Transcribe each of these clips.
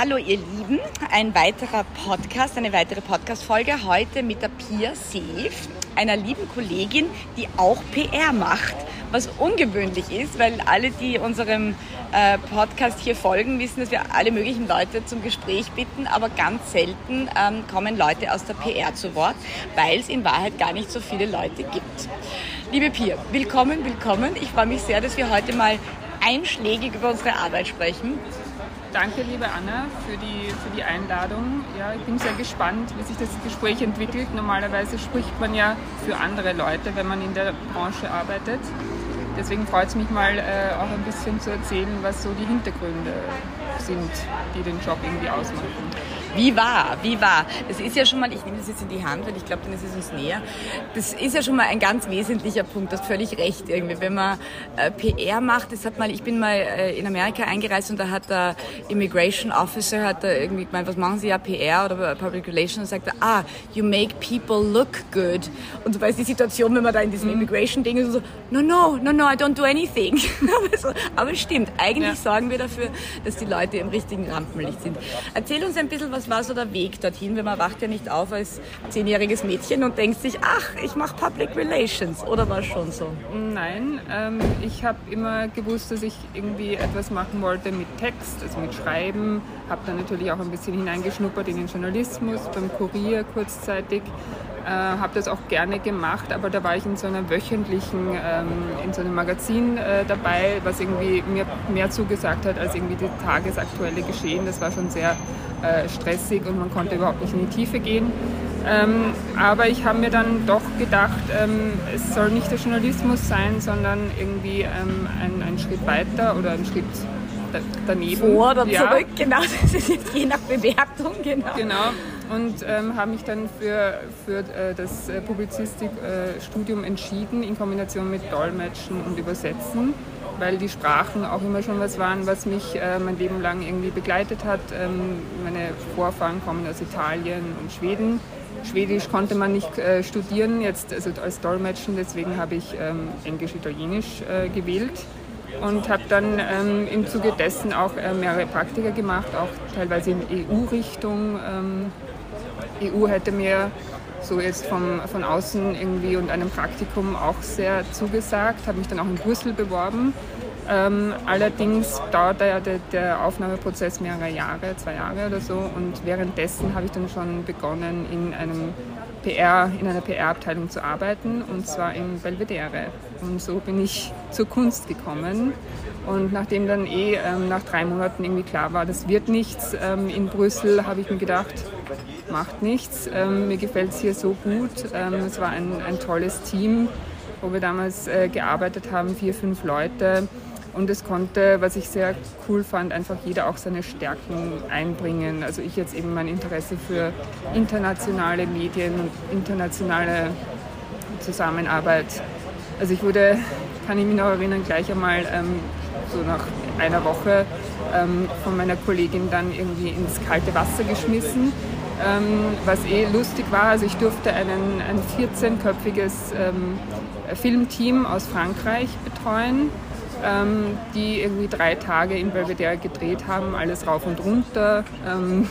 Hallo ihr Lieben, ein weiterer Podcast, eine weitere Podcast-Folge heute mit der Pia Seef, einer lieben Kollegin, die auch PR macht, was ungewöhnlich ist, weil alle, die unserem äh, Podcast hier folgen, wissen, dass wir alle möglichen Leute zum Gespräch bitten, aber ganz selten ähm, kommen Leute aus der PR zu Wort, weil es in Wahrheit gar nicht so viele Leute gibt. Liebe Pia, willkommen, willkommen. Ich freue mich sehr, dass wir heute mal einschlägig über unsere Arbeit sprechen. Danke, liebe Anna, für die, für die Einladung. Ja, ich bin sehr gespannt, wie sich das Gespräch entwickelt. Normalerweise spricht man ja für andere Leute, wenn man in der Branche arbeitet. Deswegen freut es mich mal, äh, auch ein bisschen zu erzählen, was so die Hintergründe sind, die den Job irgendwie ausmachen. Wie war, wie war? Das ist ja schon mal, ich nehme das jetzt in die Hand, weil ich glaube, dann ist es uns näher. Das ist ja schon mal ein ganz wesentlicher Punkt, das völlig recht irgendwie. Wenn man äh, PR macht, das hat mal, ich bin mal äh, in Amerika eingereist und da hat der Immigration Officer hat da irgendwie gemeint, was machen Sie ja PR oder Public Relations und sagte, ah, you make people look good. Und so war die Situation, wenn man da in diesem mhm. Immigration-Ding ist, so, no, no, no, no, I don't do anything. aber, so, aber stimmt, eigentlich ja. sorgen wir dafür, dass die Leute im richtigen Rampenlicht sind. Erzähl uns ein bisschen, was was war so der Weg dorthin? Weil man wacht ja nicht auf als zehnjähriges Mädchen und denkt sich, ach, ich mache Public Relations. Oder war es schon so? Nein, ähm, ich habe immer gewusst, dass ich irgendwie etwas machen wollte mit Text, also mit Schreiben. Habe dann natürlich auch ein bisschen hineingeschnuppert in den Journalismus, beim Kurier kurzzeitig. Äh, habe das auch gerne gemacht, aber da war ich in so einer wöchentlichen, ähm, in so einem Magazin äh, dabei, was irgendwie mir mehr zugesagt hat als irgendwie die tagesaktuelle Geschehen. Das war schon sehr äh, stressig und man konnte überhaupt nicht in die Tiefe gehen. Ähm, aber ich habe mir dann doch gedacht, ähm, es soll nicht der Journalismus sein, sondern irgendwie ähm, ein, ein, Schritt weiter oder ein Schritt daneben. Vor oder ja. zurück, genau. Das ist jetzt je nach Bewertung, genau. Genau. Und ähm, habe mich dann für, für äh, das äh, Publizistikstudium äh, entschieden, in Kombination mit Dolmetschen und Übersetzen weil die Sprachen auch immer schon was waren, was mich äh, mein Leben lang irgendwie begleitet hat. Ähm, meine Vorfahren kommen aus Italien und Schweden. Schwedisch konnte man nicht äh, studieren, jetzt also als Dolmetschen, deswegen habe ich ähm, Englisch-Italienisch äh, gewählt und habe dann ähm, im Zuge dessen auch äh, mehrere Praktika gemacht, auch teilweise in EU-Richtung. Ähm, EU hätte mir so jetzt vom, von außen irgendwie und einem Praktikum auch sehr zugesagt, habe mich dann auch in Brüssel beworben. Ähm, allerdings dauert ja der, der, Aufnahmeprozess mehrere Jahre, zwei Jahre oder so und währenddessen habe ich dann schon begonnen in einem PR, in einer PR-Abteilung zu arbeiten und zwar in Belvedere. Und so bin ich zur Kunst gekommen. Und nachdem dann eh ähm, nach drei Monaten irgendwie klar war, das wird nichts ähm, in Brüssel, habe ich mir gedacht, macht nichts. Ähm, mir gefällt es hier so gut. Ähm, es war ein, ein, tolles Team, wo wir damals äh, gearbeitet haben, vier, fünf Leute. Und es konnte, was ich sehr cool fand, einfach jeder auch seine Stärken einbringen. Also ich jetzt eben mein Interesse für internationale Medien und internationale Zusammenarbeit. Also ich wurde, kann ich mich noch erinnern, gleich einmal ähm, so nach einer Woche ähm, von meiner Kollegin dann irgendwie ins kalte Wasser geschmissen ähm, was eh lustig war. Also ich durfte einen, ein 14-köpfiges ähm, Filmteam aus Frankreich betreuen, ähm, die irgendwie drei Tage in Belvedere gedreht haben, alles rauf und runter. Ähm,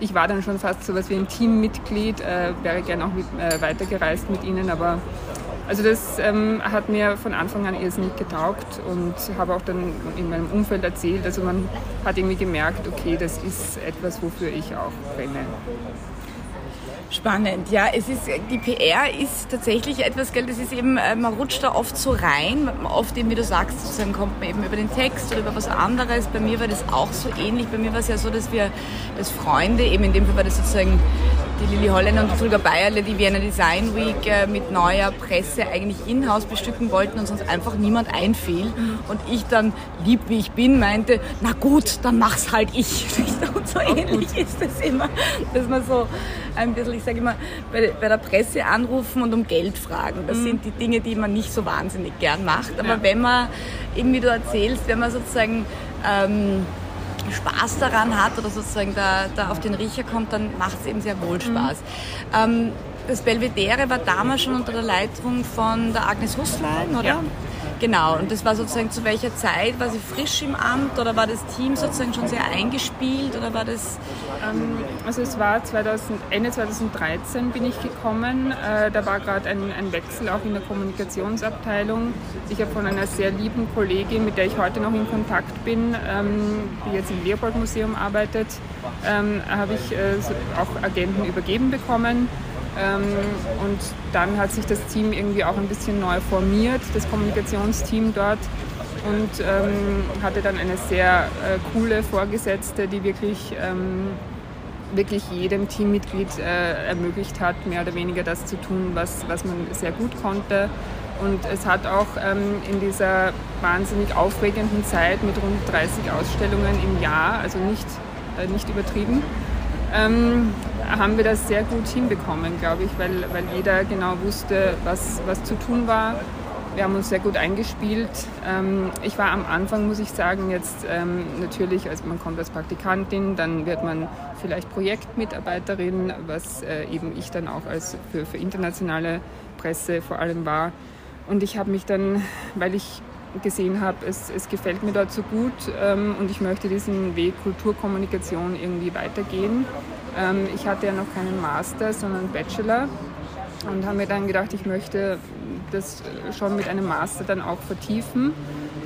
ich war dann schon fast so was wie ein Teammitglied, äh, wäre gerne auch mit, äh, weitergereist mit ihnen, aber also das ähm, hat mir von Anfang an irrsinnig getaugt und habe auch dann in meinem Umfeld erzählt. Also man hat irgendwie gemerkt, okay, das ist etwas, wofür ich auch brenne. Spannend, ja. Es ist, die PR ist tatsächlich etwas, gell, das ist eben, äh, man rutscht da oft so rein. Oft eben, wie du sagst, sozusagen kommt man eben über den Text oder über was anderes. Bei mir war das auch so ähnlich. Bei mir war es ja so, dass wir, dass Freunde, eben in dem Fall war das sozusagen die Lili Holländer und Volker Bayerle die Vienna Design Week äh, mit neuer Presse eigentlich in-house bestücken wollten und sonst einfach niemand einfiel. Mhm. Und ich dann, lieb wie ich bin, meinte, na gut, dann mach's halt ich. Und so ähnlich ist das immer, dass man so ein bisschen, ich sage immer, bei, bei, der Presse anrufen und um Geld fragen. Das mhm. sind die Dinge, die man nicht so wahnsinnig gern macht. Aber ja. wenn man, irgendwie du erzählst, wenn man sozusagen... Ähm, Spaß daran hat oder sozusagen da, da auf den Riecher kommt, dann macht es eben sehr wohl. Spaß. Mhm. Ähm, das Belvedere war damals schon unter der Leitung von der Agnes Husslein, oder? Ja. Genau, und das war sozusagen zu welcher Zeit? War sie frisch im Amt oder war das Team sozusagen schon sehr eingespielt oder war das... Ähm, also es war 2000, Ende 2013 bin ich gekommen, äh, da war gerade ein, ein, Wechsel auch in der Kommunikationsabteilung. Ich habe von einer sehr lieben Kollegin, mit der ich heute noch in Kontakt bin, ähm, die jetzt im Leopold-Museum arbeitet, ähm, habe ich äh, auch Agenten übergeben bekommen und dann hat sich das Team irgendwie auch ein bisschen neu formiert, das Kommunikationsteam dort. Und ähm, hatte dann eine sehr äh, coole Vorgesetzte, die wirklich, ähm, wirklich jedem Teammitglied äh, ermöglicht hat, mehr oder weniger das zu tun, was, was man sehr gut konnte. Und es hat auch ähm, in dieser wahnsinnig aufregenden Zeit mit rund 30 Ausstellungen im Jahr, also nicht, äh, nicht übertrieben, ähm, haben wir das sehr gut hinbekommen, glaube ich, weil, weil jeder genau wusste, was, was zu tun war. Wir haben uns sehr gut eingespielt. Ähm, ich war am Anfang, muss ich sagen, jetzt ähm, natürlich, also man kommt als Praktikantin, dann wird man vielleicht Projektmitarbeiterin, was äh, eben ich dann auch als für, für internationale Presse vor allem war. Und ich habe mich dann, weil ich gesehen habe, es, es gefällt mir dort so gut ähm, und ich möchte diesen Weg Kulturkommunikation irgendwie weitergehen. Ähm, ich hatte ja noch keinen Master, sondern Bachelor und habe mir dann gedacht, ich möchte das schon mit einem Master dann auch vertiefen.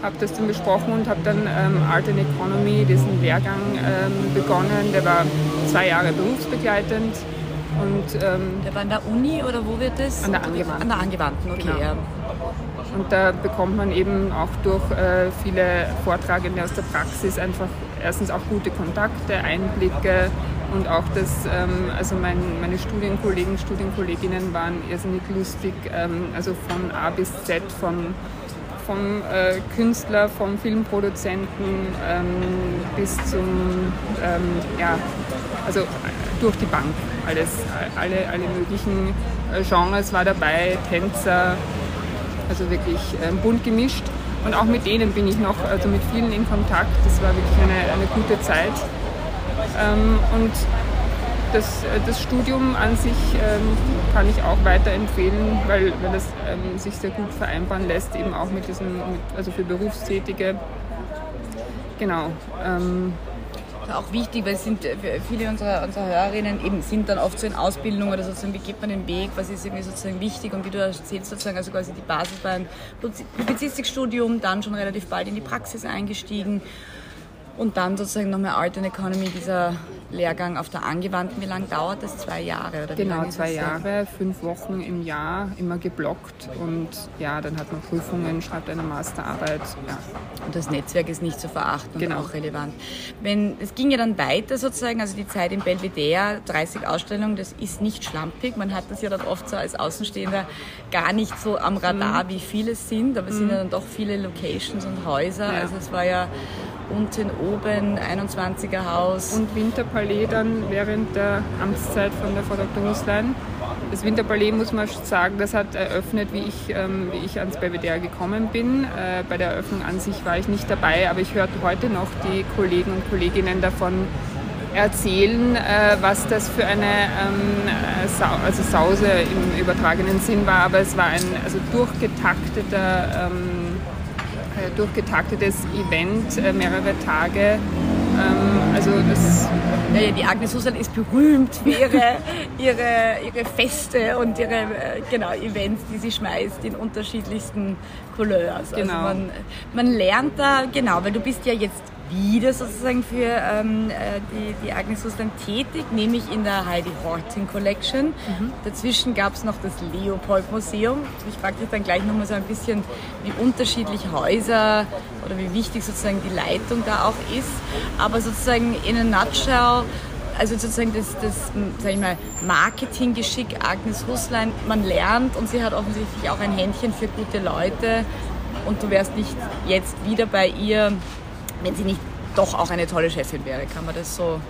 Habe das dann besprochen und habe dann ähm, Art and Economy, diesen Lehrgang ähm, begonnen. Der war zwei Jahre berufsbegleitend. Und, ähm, der war an der Uni oder wo wird das? An der Angewandten. An der Angewandten, okay. Genau. Ja. Und da bekommt man eben auch durch äh, viele Vortragende aus der Praxis einfach erstens auch gute Kontakte, Einblicke und auch das, ähm, also mein, meine Studienkollegen, Studienkolleginnen waren irrsinnig lustig, ähm, also von A bis Z, von, vom äh, Künstler, vom Filmproduzenten ähm, bis zum, ähm, ja, also durch die Bank, alles, alle, alle möglichen äh, Genres war dabei, Tänzer, also wirklich ähm, bunt gemischt. Und auch mit denen bin ich noch, also mit vielen in Kontakt. Das war wirklich eine, eine gute Zeit. Ähm, und das, äh, das, Studium an sich ähm, kann ich auch weiterempfehlen, weil, weil ähm, sich sehr gut vereinbaren lässt, eben auch mit diesem, also für Berufstätige. Genau. Auch wichtig, weil es sind äh, viele unserer, unserer Hörerinnen eben sind dann oft so in Ausbildung oder sozusagen, wie geht man den Weg, was ist irgendwie sozusagen wichtig und wie du erzählst sozusagen, also quasi die Basis ein Publizistikstudium, dann schon relativ bald in die Praxis eingestiegen und dann sozusagen nochmal Art and Economy, dieser Lehrgang auf der Angewandten. Wie lange dauert das? Zwei Jahre? Oder genau, zwei Jahre, fünf Wochen im Jahr, immer geblockt. Und ja, dann hat man Prüfungen, schreibt eine Masterarbeit. Ja. Und das Netzwerk ist nicht zu verachten genau. und auch relevant. Wenn, es ging ja dann weiter sozusagen, also die Zeit im Belvedere, 30 Ausstellungen, das ist nicht schlampig. Man hat das ja dann oft so als Außenstehender gar nicht so am Radar, mhm. wie viele sind. Aber es mhm. sind ja dann doch viele Locations und Häuser. Ja. Also es war ja unten oben 21er Haus. Und Winterpalais dann während der Amtszeit von der Frau Dr. Huslein. Das Winterpalais muss man sagen, das hat eröffnet, wie ich, ähm, wie ich ans Belvedere gekommen bin. Äh, bei der Eröffnung an sich war ich nicht dabei, aber ich hörte heute noch die Kollegen und Kolleginnen davon erzählen, äh, was das für eine ähm, Sa also Sause im übertragenen Sinn war. Aber es war ein also durchgetakteter ähm, äh, durchgetaktetes Event, äh, mehrere Tage. Ähm, also das ja, ja, die Agnes Husserl ist berühmt für ihre, ihre, ihre Feste und ihre äh, genau, Events, die sie schmeißt in unterschiedlichsten Couleurs. Also genau. Also man, man lernt da, genau, weil du bist ja jetzt wieder sozusagen für ähm, äh, die, die Agnes Russland tätig, nämlich in der Heidi Horton Collection. Mhm. Dazwischen gab es noch das Leopold Museum. Ich frage dich dann gleich nochmal so ein bisschen, wie unterschiedlich Häuser oder wie wichtig sozusagen die Leitung da auch ist. Aber sozusagen in a nutshell, also sozusagen das, das sag ich mal, Marketinggeschick Agnes Russlein, man lernt und sie hat offensichtlich auch ein Händchen für gute Leute und du wärst nicht jetzt wieder bei ihr wenn sie nicht doch auch eine tolle Chefin wäre. Kann man das so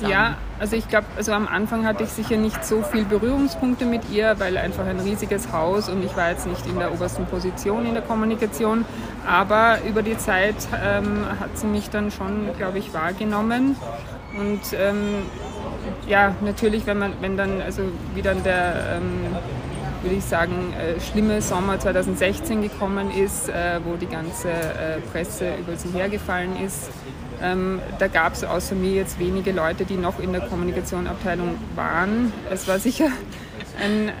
sagen? Ja, also ich glaube, also am Anfang hatte ich sicher nicht so viel Berührungspunkte mit ihr, weil einfach ein riesiges Haus und ich war jetzt nicht in der obersten Position in der Kommunikation. Aber über die Zeit ähm, hat sie mich dann schon, glaube ich, wahrgenommen. Und ähm, ja, natürlich, wenn man, wenn dann, also wie dann der ähm, würde ich sagen, äh, schlimme Sommer 2016 gekommen ist, äh, wo die ganze äh, Presse über sie hergefallen ist. Ähm, da gab es außer mir jetzt wenige Leute, die noch in der Kommunikationsabteilung waren. Es war sicher eine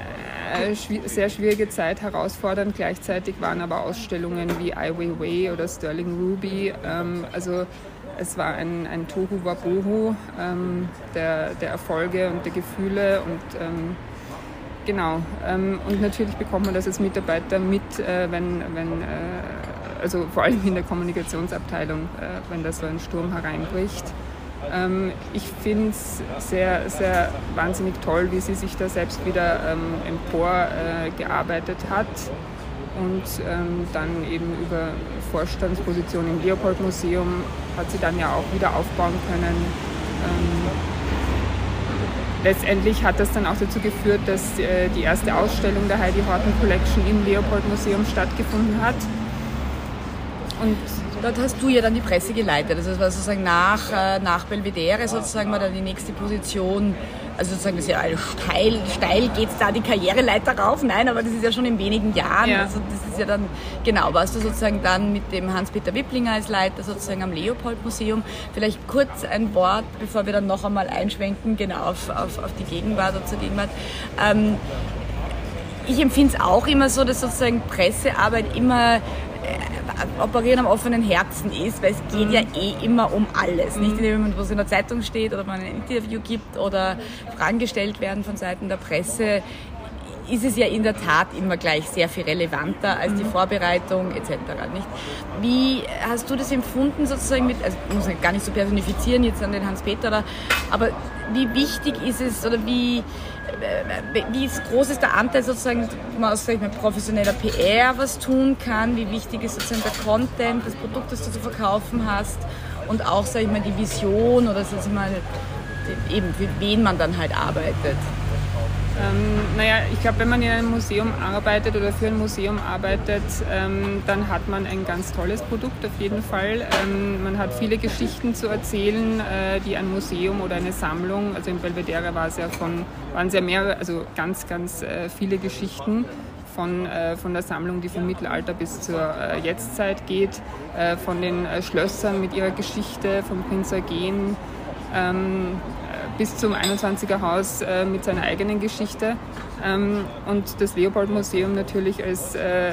sehr schwierige Zeit, herausfordernd. Gleichzeitig waren aber Ausstellungen wie Ai Weiwei oder Sterling Ruby. Ähm, also es war ein, ein Tohu Wabohu ähm, der, der Erfolge und der Gefühle und ähm, genau. Ähm, und natürlich bekommt man das als Mitarbeiter mit, äh, wenn, wenn äh, also vor allem in der Kommunikationsabteilung, äh, wenn da so ein Sturm hereinbricht. Ähm, ich finde es sehr, sehr wahnsinnig toll, wie sie sich da selbst wieder ähm, emporgearbeitet hat und dann eben über Vorstandsposition im Leopold-Museum hat sie dann ja auch wieder aufbauen können. Letztendlich hat das dann auch dazu geführt, dass äh, die erste Ausstellung der Heidi Horton Collection im Leopold-Museum stattgefunden hat. Und dort hast du ja dann die Presse geleitet. Also das war sozusagen nach, äh, nach Belvedere sozusagen war dann die nächste Position also sozusagen, das ist ja steil, steil geht es da die Karriereleiter rauf. Nein, aber das ist ja schon in wenigen Jahren. Ja. Also das ist ja dann, genau, warst du sozusagen dann mit dem Hans-Peter Wipplinger als Leiter sozusagen am Leopold-Museum. Vielleicht kurz ein Wort, bevor wir dann noch einmal einschwenken, genau auf, auf, auf die Gegenwart oder zur Gegenwart. Ähm, ich empfinde es auch immer so, dass sozusagen Pressearbeit immer Operieren am offenen Herzen ist, weil es geht mhm. ja eh immer um alles. Mhm. Nicht indem man was in der Zeitung steht oder man ein Interview gibt oder Fragen gestellt werden von Seiten der Presse ist es ja in der Tat immer gleich sehr viel relevanter als die mhm. Vorbereitung etc. Nicht? Wie hast du das empfunden sozusagen mit, also ich muss gar nicht so personifizieren jetzt an den Hans-Peter, aber wie wichtig ist es oder wie äh, wie groß ist der Anteil sozusagen, man aus mal, professioneller PR was tun kann, wie wichtig ist sozusagen der Content, das Produkt, das du zu verkaufen hast und auch, sag ich mal, die Vision oder sag mal, eben für wen man dann halt arbeitet. Ähm, naja, ich glaube, wenn man in einem Museum arbeitet oder für ein Museum arbeitet, ähm, dann hat man ein ganz tolles Produkt auf jeden Fall. Ähm, man hat viele Geschichten zu erzählen, äh, die ein Museum oder eine Sammlung, also in Belvedere war es ja von, waren es ja mehrere, also ganz, ganz äh, viele Geschichten. Von, äh, von der Sammlung, die vom Mittelalter bis zur äh, Jetztzeit geht, äh, von den äh, Schlössern mit ihrer Geschichte, vom Prinz Eugen, ähm, bis zum 21er Haus äh, mit seiner eigenen Geschichte. Ähm, und das Leopold-Museum natürlich als äh,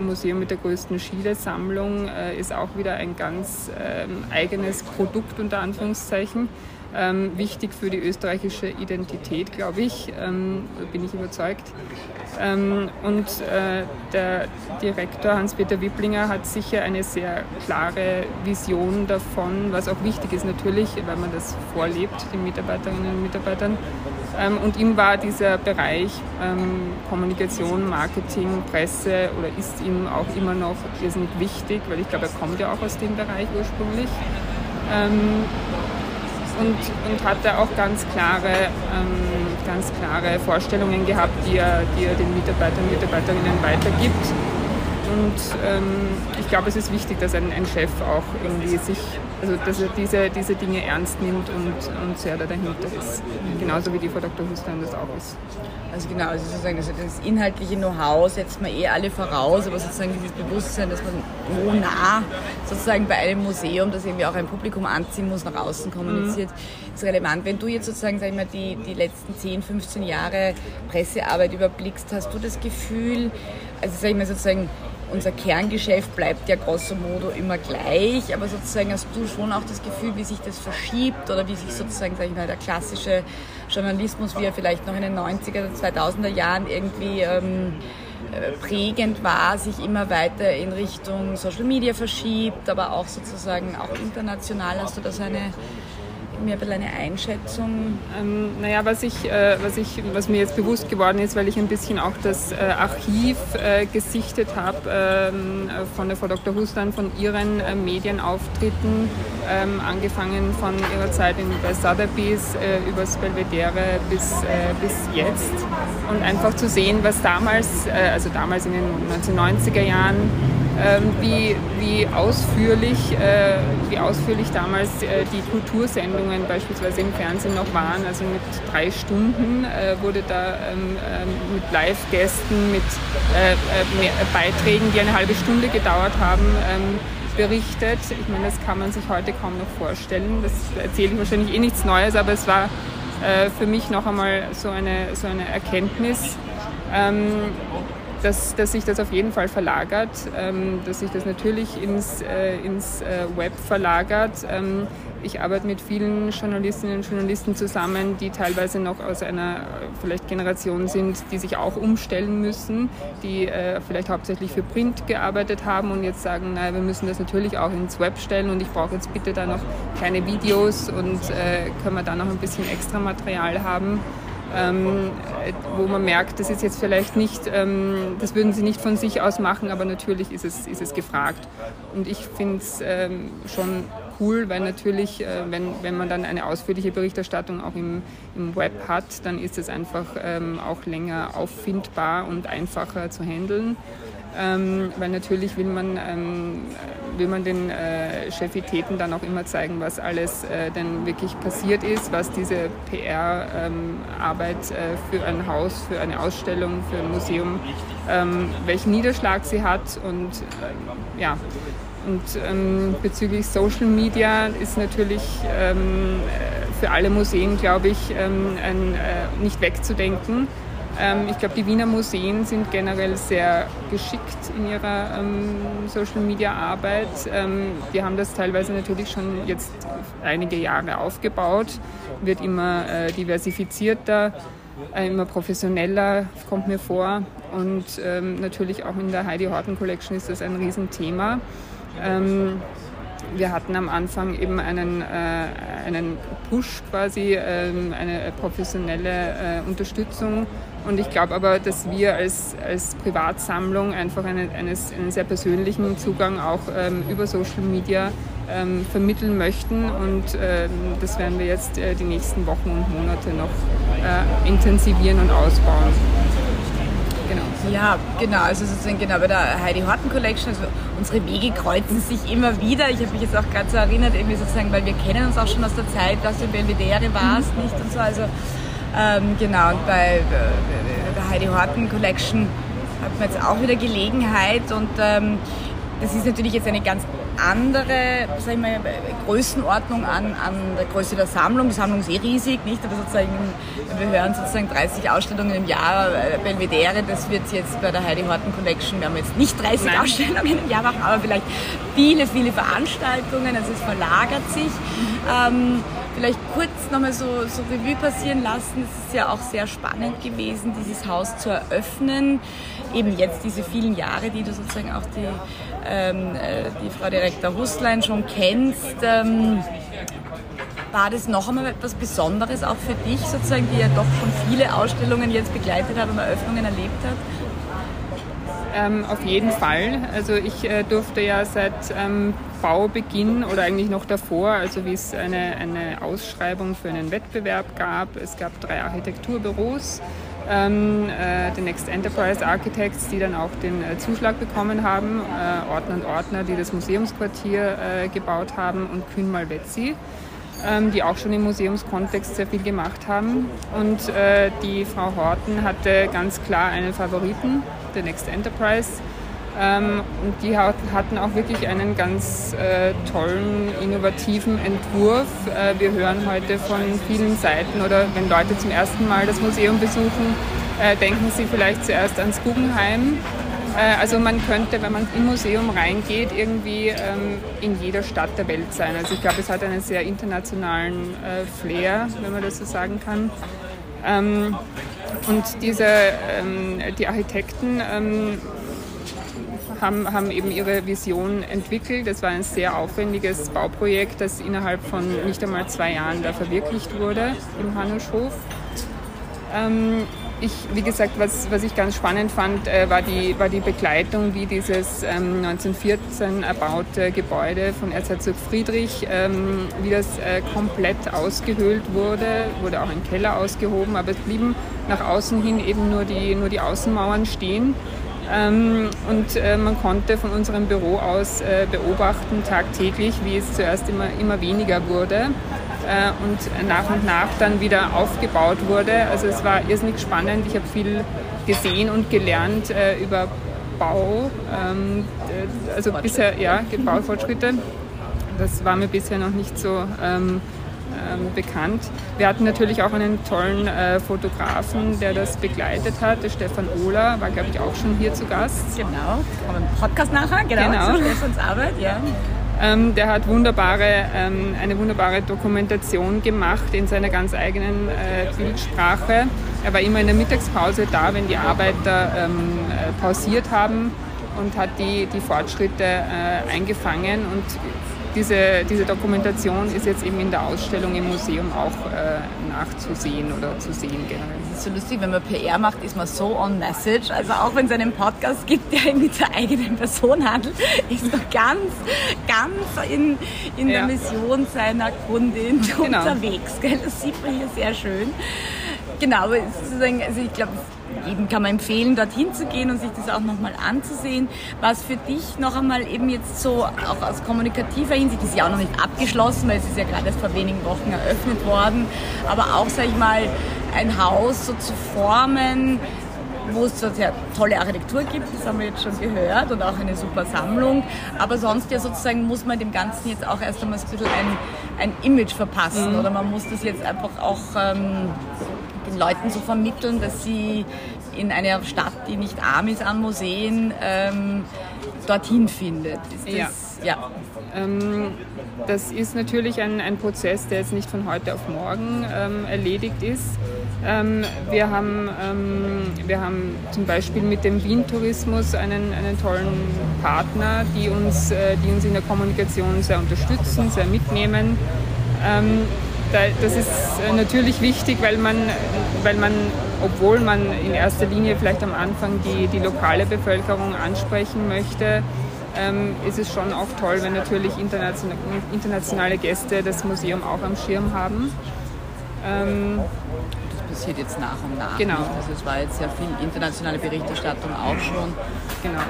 Museum mit der größten Schiele-Sammlung äh, ist auch wieder ein ganz ähm, eigenes Produkt unter Anführungszeichen. Ähm, wichtig für die österreichische Identität, glaube ich, ähm, bin ich überzeugt. Ähm, und äh, der Direktor Hans-Peter Wipplinger hat sicher eine sehr klare Vision davon, was auch wichtig ist natürlich, weil man das vorlebt, den Mitarbeiterinnen und Mitarbeitern. Ähm, und ihm war dieser Bereich ähm, Kommunikation, Marketing, Presse oder ist ihm auch immer noch irrsinnig wichtig, weil ich glaube, er kommt ja auch aus dem Bereich ursprünglich. Und, und hat da auch ganz klare, ähm, ganz klare Vorstellungen gehabt, die er, die er den Mitarbeitern und Mitarbeiterinnen weitergibt. Und ähm, ich glaube, es ist wichtig, dass ein, ein, Chef auch irgendwie sich, also dass er diese, diese Dinge ernst nimmt und, und sehr da dahinter ist. Genauso wie die Frau Dr. Huslein das auch ist. Also genau, also sozusagen das, das inhaltliche Know-how setzt man eh alle voraus, aber sozusagen dieses Bewusstsein, dass man wo nah sozusagen bei einem Museum, das irgendwie auch ein Publikum anziehen muss, nach außen kommuniziert, mhm. ist relevant. Wenn du jetzt sozusagen, sag ich mal, die, die letzten 10, 15 Jahre Pressearbeit überblickst, hast du das Gefühl, also sag ich mal sozusagen, unser Kerngeschäft bleibt ja grosso modo immer gleich, aber sozusagen hast du schon auch das Gefühl, wie sich das verschiebt oder wie sich sozusagen, sag ich mal, der klassische Journalismus, wie er vielleicht noch in den 90er, 2000er Jahren irgendwie ähm, äh, prägend war, sich immer weiter in Richtung Social Media verschiebt, aber auch sozusagen auch international. Hast du da so eine mir ein bisschen eine Einschätzung? Ähm, naja, was, ich, äh, was, ich, was mir jetzt bewusst geworden ist, weil ich ein bisschen auch das äh, Archiv äh, gesichtet habe ähm, von der Frau Dr. Hustan, von ihren äh, Medienauftritten, ähm, angefangen von ihrer Zeit in, bei Sotheby's äh, übers Belvedere bis, äh, bis jetzt und einfach zu sehen, was damals, also damals in den 1990er Jahren, wie, wie, ausführlich, äh, wie ausführlich damals äh, die Kultursendungen beispielsweise im Fernsehen noch waren. Also mit drei Stunden äh, wurde da ähm, ähm, mit Live-Gästen, mit Beiträgen, die eine halbe Stunde gedauert haben, berichtet. Ich meine, das kann man sich heute kaum noch vorstellen. Das erzähle ich wahrscheinlich eh nichts Neues, aber es war für mich noch einmal so eine, so eine Erkenntnis, dass, dass sich das auf jeden Fall verlagert, ähm, dass sich das natürlich ins, äh, ins äh, Web verlagert. Ähm, ich arbeite mit vielen Journalistinnen und Journalisten zusammen, die teilweise noch aus einer äh, vielleicht Generation sind, die sich auch umstellen müssen, die äh, vielleicht hauptsächlich für Print gearbeitet haben und jetzt sagen, naja, wir müssen das natürlich auch ins Web stellen und ich brauche jetzt bitte da noch keine Videos und äh, können wir da noch ein bisschen extra Material haben ähm, wo man merkt, das ist jetzt vielleicht nicht, ähm, das würden sie nicht von sich aus machen, aber natürlich ist es, ist es gefragt. Und ich finde es ähm, schon cool, weil natürlich, äh, wenn, wenn man dann eine ausführliche Berichterstattung auch im, im Web hat, dann ist es einfach ähm, auch länger auffindbar und einfacher zu handeln ähm, weil natürlich will man, ähm, will man den äh, Chefitäten dann auch immer zeigen, was alles äh, denn wirklich passiert ist, was diese PR-Arbeit ähm, äh, für ein Haus, für eine Ausstellung, für ein Museum, ähm, welchen Niederschlag sie hat und äh, ja. Und ähm, bezüglich Social Media ist natürlich ähm, für alle Museen, glaube ich, ein, äh, nicht wegzudenken. Ähm, ich glaube, die Wiener Museen sind generell sehr geschickt in ihrer ähm, Social-Media-Arbeit. Ähm, die haben das teilweise natürlich schon jetzt einige Jahre aufgebaut, wird immer äh, diversifizierter, äh, immer professioneller, kommt mir vor. Und ähm, natürlich auch in der Heidi Horton Collection ist das ein Riesenthema. Ähm, wir hatten am Anfang eben einen, äh, einen Push quasi, ähm, eine professionelle äh, Unterstützung und ich glaube aber, dass wir als, als Privatsammlung einfach einen, eines, einen sehr persönlichen Zugang auch ähm, über Social Media ähm, vermitteln möchten. Und ähm, das werden wir jetzt äh, die nächsten Wochen und Monate noch äh, intensivieren und ausbauen. Ja, genau. Also sozusagen genau bei der Heidi Horton Collection, also unsere Wege kreuzen sich immer wieder. Ich habe mich jetzt auch gerade so erinnert, irgendwie sozusagen, weil wir kennen uns auch schon aus der Zeit, dass du in Belvedere warst, mhm. nicht und so. Also ähm, genau, und bei äh, der Heidi Horten Collection hat man jetzt auch wieder Gelegenheit und ähm, das ist natürlich jetzt eine ganz andere sag ich mal, Größenordnung an, an der Größe der Sammlung. Die Sammlung ist eh riesig, nicht? Aber sozusagen, wir hören sozusagen 30 Ausstellungen im Jahr. Äh, Belvedere, das wird jetzt bei der Heidi Horten Collection, wir haben jetzt nicht 30 Nein. Ausstellungen im Jahr machen, aber vielleicht viele, viele Veranstaltungen. Also es verlagert sich. Ähm, vielleicht kurz nochmal so, so Revue passieren lassen. Es ist ja auch sehr spannend gewesen, dieses Haus zu eröffnen. Eben jetzt diese vielen Jahre, die du sozusagen auch die, ähm, äh, die Frau Direktor Russlein schon kennst. Ähm, war das noch einmal etwas Besonderes auch für dich, sozusagen, die ja doch schon viele Ausstellungen jetzt begleitet hat und Eröffnungen erlebt hat? Ähm, auf jeden Fall. Also ich äh, durfte ja seit ähm, Baubeginn oder eigentlich noch davor, also wie es eine, eine Ausschreibung für einen Wettbewerb gab. Es gab drei Architekturbüros, ähm, äh, die Next Enterprise Architects, die dann auch den äh, Zuschlag bekommen haben, äh, Ordner und Ordner, die das Museumsquartier äh, gebaut haben und Kühn Malvezzi ähm, die auch schon im Museumskontext sehr viel gemacht haben. Und äh, die Frau Horten hatte ganz klar einen Favoriten, The Next Enterprise. Ähm, und die hatten auch wirklich einen ganz äh, tollen, innovativen Entwurf. Äh, wir hören heute von vielen Seiten oder wenn Leute zum ersten Mal das Museum besuchen, äh, denken sie vielleicht zuerst ans Guggenheim. Äh, also man könnte, wenn man im Museum reingeht, irgendwie ähm, in jeder Stadt der Welt sein. Also ich glaube, es hat einen sehr internationalen äh, Flair, wenn man das so sagen kann. Ähm, und diese, ähm, die Architekten ähm, haben, haben eben ihre Vision entwickelt. Es war ein sehr aufwendiges Bauprojekt, das innerhalb von nicht einmal zwei Jahren da verwirklicht wurde im Hanushof. Ähm, ich, wie gesagt, was, was ich ganz spannend fand, äh, war, die, war die Begleitung, wie dieses ähm, 1914 erbaute Gebäude von Erzherzog Friedrich, ähm, wie das äh, komplett ausgehöhlt wurde, wurde auch ein Keller ausgehoben, aber es blieben nach außen hin eben nur die, nur die Außenmauern stehen. Ähm, und äh, man konnte von unserem Büro aus äh, beobachten tagtäglich, wie es zuerst immer, immer weniger wurde und nach und nach dann wieder aufgebaut wurde. Also es war irrsinnig spannend. Ich habe viel gesehen und gelernt äh, über Bau, ähm, also bisher ja, Baufortschritte. Das war mir bisher noch nicht so ähm, ähm, bekannt. Wir hatten natürlich auch einen tollen äh, Fotografen, der das begleitet hat, der Stefan Ohler, war glaube ich auch schon hier zu Gast. Genau, Podcast nachher, genau, genau. Stefans Arbeit, ja. Ähm, der hat wunderbare, ähm, eine wunderbare Dokumentation gemacht in seiner ganz eigenen äh, Bildsprache. Er war immer in der Mittagspause da, wenn die Arbeiter ähm, äh, pausiert haben und hat die, die Fortschritte äh, eingefangen und diese, diese Dokumentation ist jetzt eben in der Ausstellung im Museum auch äh, nachzusehen oder zu sehen generell. Das ist so lustig, wenn man PR macht, ist man so on message. Also auch wenn es einen Podcast gibt, der mit der eigenen Person handelt, ist man ganz, ganz in, in ja. der Mission seiner Kundin genau. unterwegs. Gell? Das sieht man hier sehr schön. Genau, also ich glaube, eben kann man empfehlen, dorthin zu gehen und sich das auch nochmal anzusehen. Was für dich noch einmal eben jetzt so, auch aus kommunikativer Hinsicht, ist ja auch noch nicht abgeschlossen, weil es ist ja gerade erst vor wenigen Wochen eröffnet worden, aber auch, sag ich mal, ein Haus so zu formen, wo es so sehr tolle Architektur gibt, das haben wir jetzt schon gehört und auch eine super Sammlung. Aber sonst ja sozusagen muss man dem Ganzen jetzt auch erst einmal ein bisschen ein, ein Image verpassen mhm. oder man muss das jetzt einfach auch ähm, den Leuten so vermitteln, dass sie in einer Stadt, die nicht arm ist an Museen, ähm, dorthin findet. Das, ja. ja. Ähm, das ist natürlich ein, ein, Prozess, der jetzt nicht von heute auf morgen ähm, erledigt ist. Ähm, wir, haben, ähm, wir haben zum Beispiel mit dem Wien-Tourismus einen, einen tollen Partner, die uns, äh, die uns in der Kommunikation sehr unterstützen, sehr mitnehmen. Das ist äh, natürlich wichtig, weil man, weil man, obwohl man in erster Linie vielleicht am Anfang die, die lokale Bevölkerung ansprechen möchte, ähm, ist es schon auch toll, wenn natürlich internationale, internationale Gäste das Museum auch am Schirm haben. Ähm, das passiert jetzt nach und nach. Genau. Also es war jetzt sehr viel internationale Berichterstattung auch schon. Genau.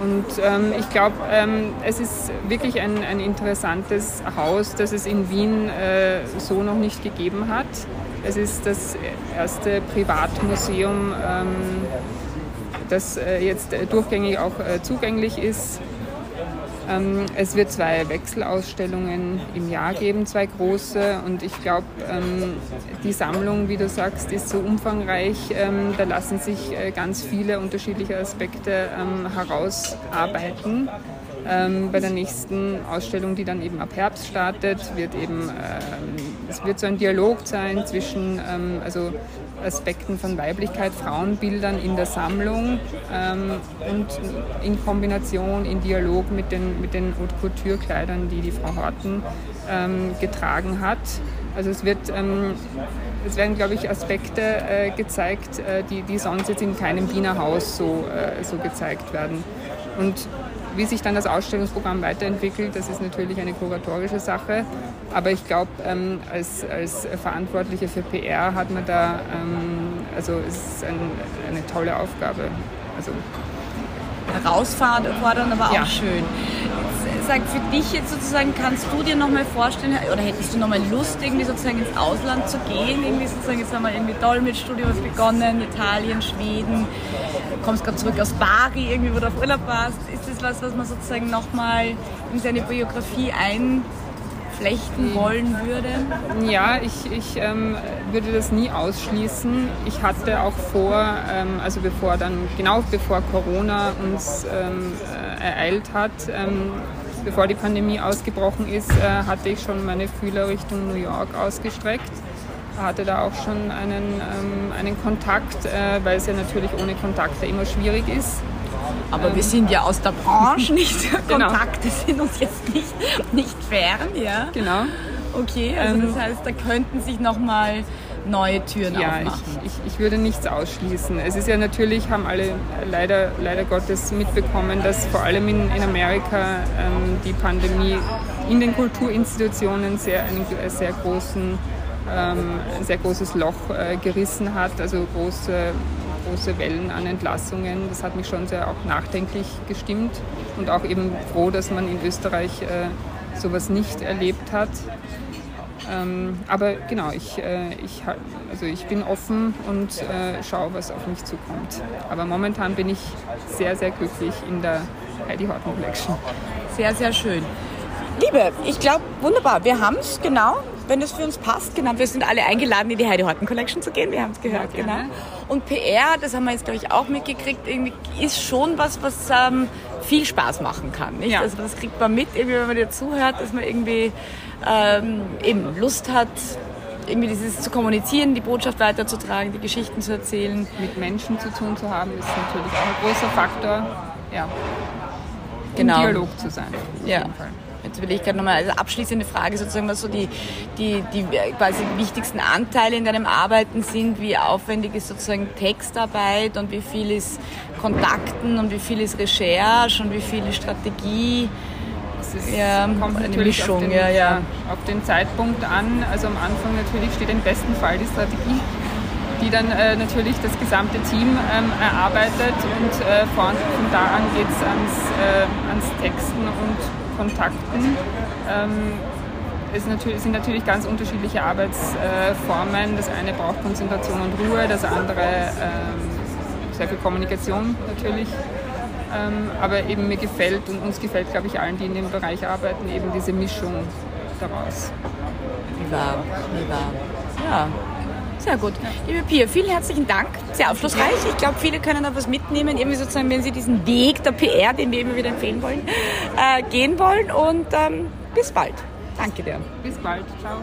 Und ähm, ich glaube, ähm, es ist wirklich ein, ein, interessantes Haus, das es in Wien äh, so noch nicht gegeben hat. Es ist das erste Privatmuseum, ähm, das äh, jetzt durchgängig auch äh, zugänglich ist es wird zwei Wechselausstellungen im Jahr geben, zwei große. Und ich glaube, ähm, die Sammlung, wie du sagst, ist so umfangreich. Ähm, da lassen sich äh, ganz viele unterschiedliche Aspekte herausarbeiten. Ähm, bei der nächsten Ausstellung, die dann eben ab Herbst startet, wird eben ähm, es wird so ein Dialog sein zwischen ähm, also Aspekten von Weiblichkeit, Frauenbildern in der Sammlung ähm, und in Kombination, in Dialog mit den, mit den Haute Couture-Kleidern, die die Frau Horten ähm, getragen hat. Also es wird, ähm, es werden, glaube ich, Aspekte äh, gezeigt, äh, die, die sonst jetzt in keinem Wiener Haus so, äh, so gezeigt werden. Und wie sich dann das Ausstellungsprogramm weiterentwickelt, das ist natürlich eine kuratorische Sache. Aber ich glaube, ähm, als, als Verantwortliche für PR hat man da, ähm, also es ist ein, eine tolle Aufgabe. Also, Herausfordernd, aber auch ja. schön sag, für dich jetzt sozusagen, kannst du dir nochmal vorstellen, oder hättest du nochmal Lust, irgendwie sozusagen ins Ausland zu gehen? Irgendwie sozusagen, jetzt haben wir irgendwie Dolmetschstudios begonnen, Italien, Schweden, kommst gerade zurück aus Bari, irgendwie, wo du auf Urlaub warst. Ist was, was man sozusagen nochmal in seine Biografie einflechten wollen würde? Ja, ich, ich ähm, würde das nie ausschließen. Ich hatte auch vor, ähm, also bevor dann, genau bevor Corona uns ähm, äh, ereilt hat, ähm, bevor die Pandemie ausgebrochen ist, äh, hatte ich schon meine Fühler Richtung New York ausgestreckt. Hatte da auch schon einen, ähm, einen Kontakt, äh, weil es ja natürlich ohne Kontakte immer schwierig ist. Aber ähm, wir sind ja aus der Branche nicht. genau. Kontakte sind uns jetzt nicht, nicht fern, ja. Genau. Okay, also ähm, das heißt, da könnten sich nochmal neue Türen ja, aufmachen. Ich, ich, ich würde nichts ausschließen. Es ist ja natürlich, haben alle leider, leider Gottes mitbekommen, dass vor allem in, in Amerika ähm, die Pandemie in den Kulturinstitutionen sehr, einen sehr großen, ähm, ein sehr großes Loch äh, gerissen hat, also große große Wellen an Entlassungen. Das hat mich schon sehr auch nachdenklich gestimmt und auch eben froh, dass man in Österreich äh, sowas nicht erlebt hat. Ähm, aber genau, ich, äh, ich, also ich bin offen und äh, schaue, was auf mich zukommt. Aber momentan bin ich sehr, sehr glücklich in der Heidi Horton Collection. Sehr, sehr schön. Liebe, ich glaube, wunderbar. Wir haben es genau wenn es für uns passt. Genau, wir sind alle eingeladen, in die Heidi Horten Collection zu gehen. Wir haben es gehört, ja, genau. Und PR, das haben wir jetzt, glaube ich, auch mitgekriegt, irgendwie ist schon was, was ähm, viel Spaß machen kann. Nicht? Ja. Also das kriegt man mit, irgendwie, wenn man dir zuhört, dass man irgendwie ähm, eben Lust hat, irgendwie dieses zu kommunizieren, die Botschaft weiterzutragen, die Geschichten zu erzählen. Mit Menschen zu tun zu haben, ist natürlich auch ein großer Faktor. Ja. Genau. Im Dialog zu sein. ja. Jetzt will ich gerade nochmal als abschließende Frage sozusagen, was so die, die, die quasi wichtigsten Anteile in deinem Arbeiten sind, wie aufwendig ist sozusagen Textarbeit und wie viel ist Kontakten und wie viel ist Recherche und wie viel ist Strategie. Es ja, kommt eine Mischung, auf den, ja, ja. auf den Zeitpunkt an. Also am Anfang natürlich steht im besten Fall die Strategie die dann äh, natürlich das gesamte Team ähm, erarbeitet und äh, von, von da an geht es ans, äh, ans Texten und Kontakten. Ähm, es natürlich, sind natürlich ganz unterschiedliche Arbeitsformen. Das eine braucht Konzentration und Ruhe, das andere ähm, sehr viel Kommunikation natürlich. Ähm, aber eben mir gefällt und uns gefällt, glaube ich, allen, die in dem Bereich arbeiten, eben diese Mischung daraus. Wie wahr, wie wahr. Ja, sehr gut. Liebe Pia, vielen herzlichen Dank. Sehr aufschlussreich. Ich glaube, viele können da was mitnehmen, irgendwie sozusagen, wenn sie diesen Weg der PR, den wir immer wieder empfehlen wollen, äh, gehen wollen. Und ähm, bis bald. Danke dir. Bis bald. Ciao.